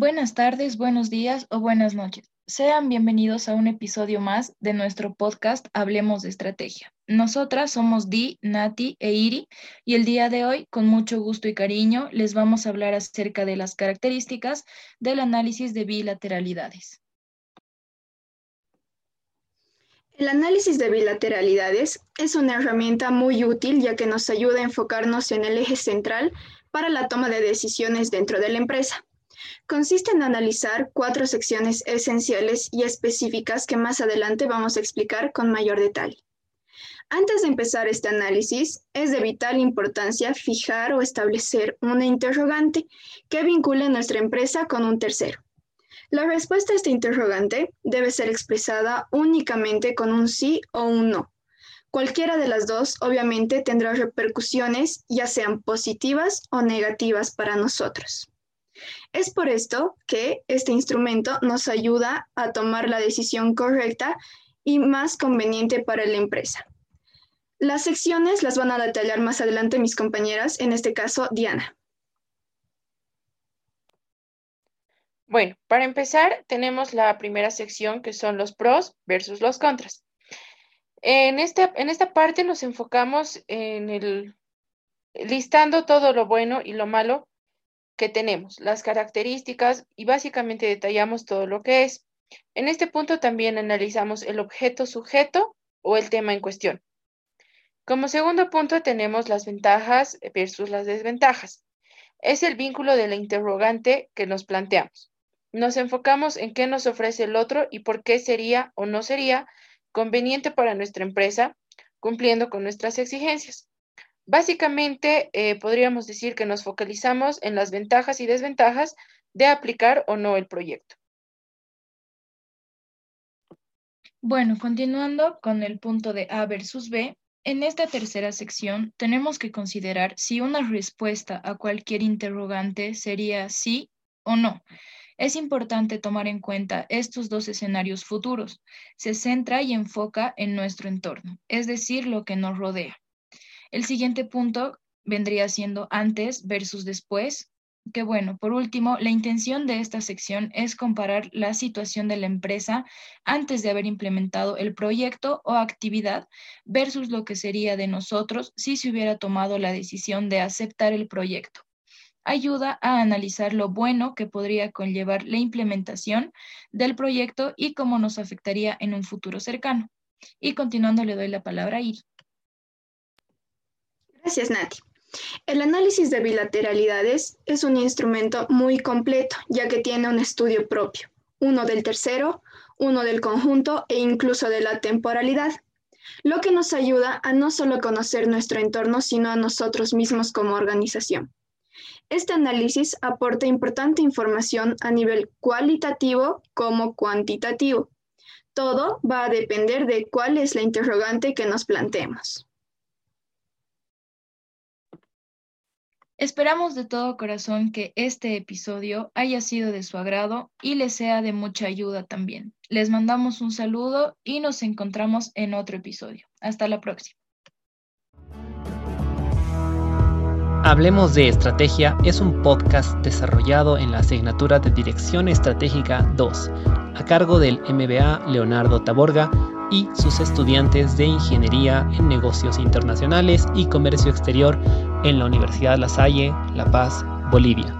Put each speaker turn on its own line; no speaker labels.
Buenas tardes, buenos días o buenas noches. Sean bienvenidos a un episodio más de nuestro podcast Hablemos de Estrategia. Nosotras somos Di, Nati e Iri y el día de hoy, con mucho gusto y cariño, les vamos a hablar acerca de las características del análisis de bilateralidades.
El análisis de bilateralidades es una herramienta muy útil ya que nos ayuda a enfocarnos en el eje central para la toma de decisiones dentro de la empresa. Consiste en analizar cuatro secciones esenciales y específicas que más adelante vamos a explicar con mayor detalle. Antes de empezar este análisis, es de vital importancia fijar o establecer una interrogante que vincule nuestra empresa con un tercero. La respuesta a este interrogante debe ser expresada únicamente con un sí o un no. Cualquiera de las dos obviamente tendrá repercusiones, ya sean positivas o negativas para nosotros. Es por esto que este instrumento nos ayuda a tomar la decisión correcta y más conveniente para la empresa. Las secciones las van a detallar más adelante mis compañeras, en este caso Diana.
Bueno, para empezar tenemos la primera sección que son los pros versus los contras. En esta, en esta parte nos enfocamos en el listando todo lo bueno y lo malo que tenemos, las características y básicamente detallamos todo lo que es. En este punto también analizamos el objeto sujeto o el tema en cuestión. Como segundo punto tenemos las ventajas versus las desventajas. Es el vínculo de la interrogante que nos planteamos. Nos enfocamos en qué nos ofrece el otro y por qué sería o no sería conveniente para nuestra empresa cumpliendo con nuestras exigencias. Básicamente, eh, podríamos decir que nos focalizamos en las ventajas y desventajas de aplicar o no el proyecto.
Bueno, continuando con el punto de A versus B, en esta tercera sección tenemos que considerar si una respuesta a cualquier interrogante sería sí o no. Es importante tomar en cuenta estos dos escenarios futuros. Se centra y enfoca en nuestro entorno, es decir, lo que nos rodea. El siguiente punto vendría siendo antes versus después, que bueno, por último, la intención de esta sección es comparar la situación de la empresa antes de haber implementado el proyecto o actividad versus lo que sería de nosotros si se hubiera tomado la decisión de aceptar el proyecto. Ayuda a analizar lo bueno que podría conllevar la implementación del proyecto y cómo nos afectaría en un futuro cercano. Y continuando, le doy la palabra a Ir.
Gracias, Nati. El análisis de bilateralidades es un instrumento muy completo, ya que tiene un estudio propio, uno del tercero, uno del conjunto e incluso de la temporalidad, lo que nos ayuda a no solo conocer nuestro entorno, sino a nosotros mismos como organización. Este análisis aporta importante información a nivel cualitativo como cuantitativo. Todo va a depender de cuál es la interrogante que nos planteemos.
Esperamos de todo corazón que este episodio haya sido de su agrado y les sea de mucha ayuda también. Les mandamos un saludo y nos encontramos en otro episodio. Hasta la próxima.
Hablemos de Estrategia es un podcast desarrollado en la asignatura de Dirección Estratégica 2, a cargo del MBA Leonardo Taborga y sus estudiantes de Ingeniería en Negocios Internacionales y Comercio Exterior en la Universidad La Salle, La Paz, Bolivia.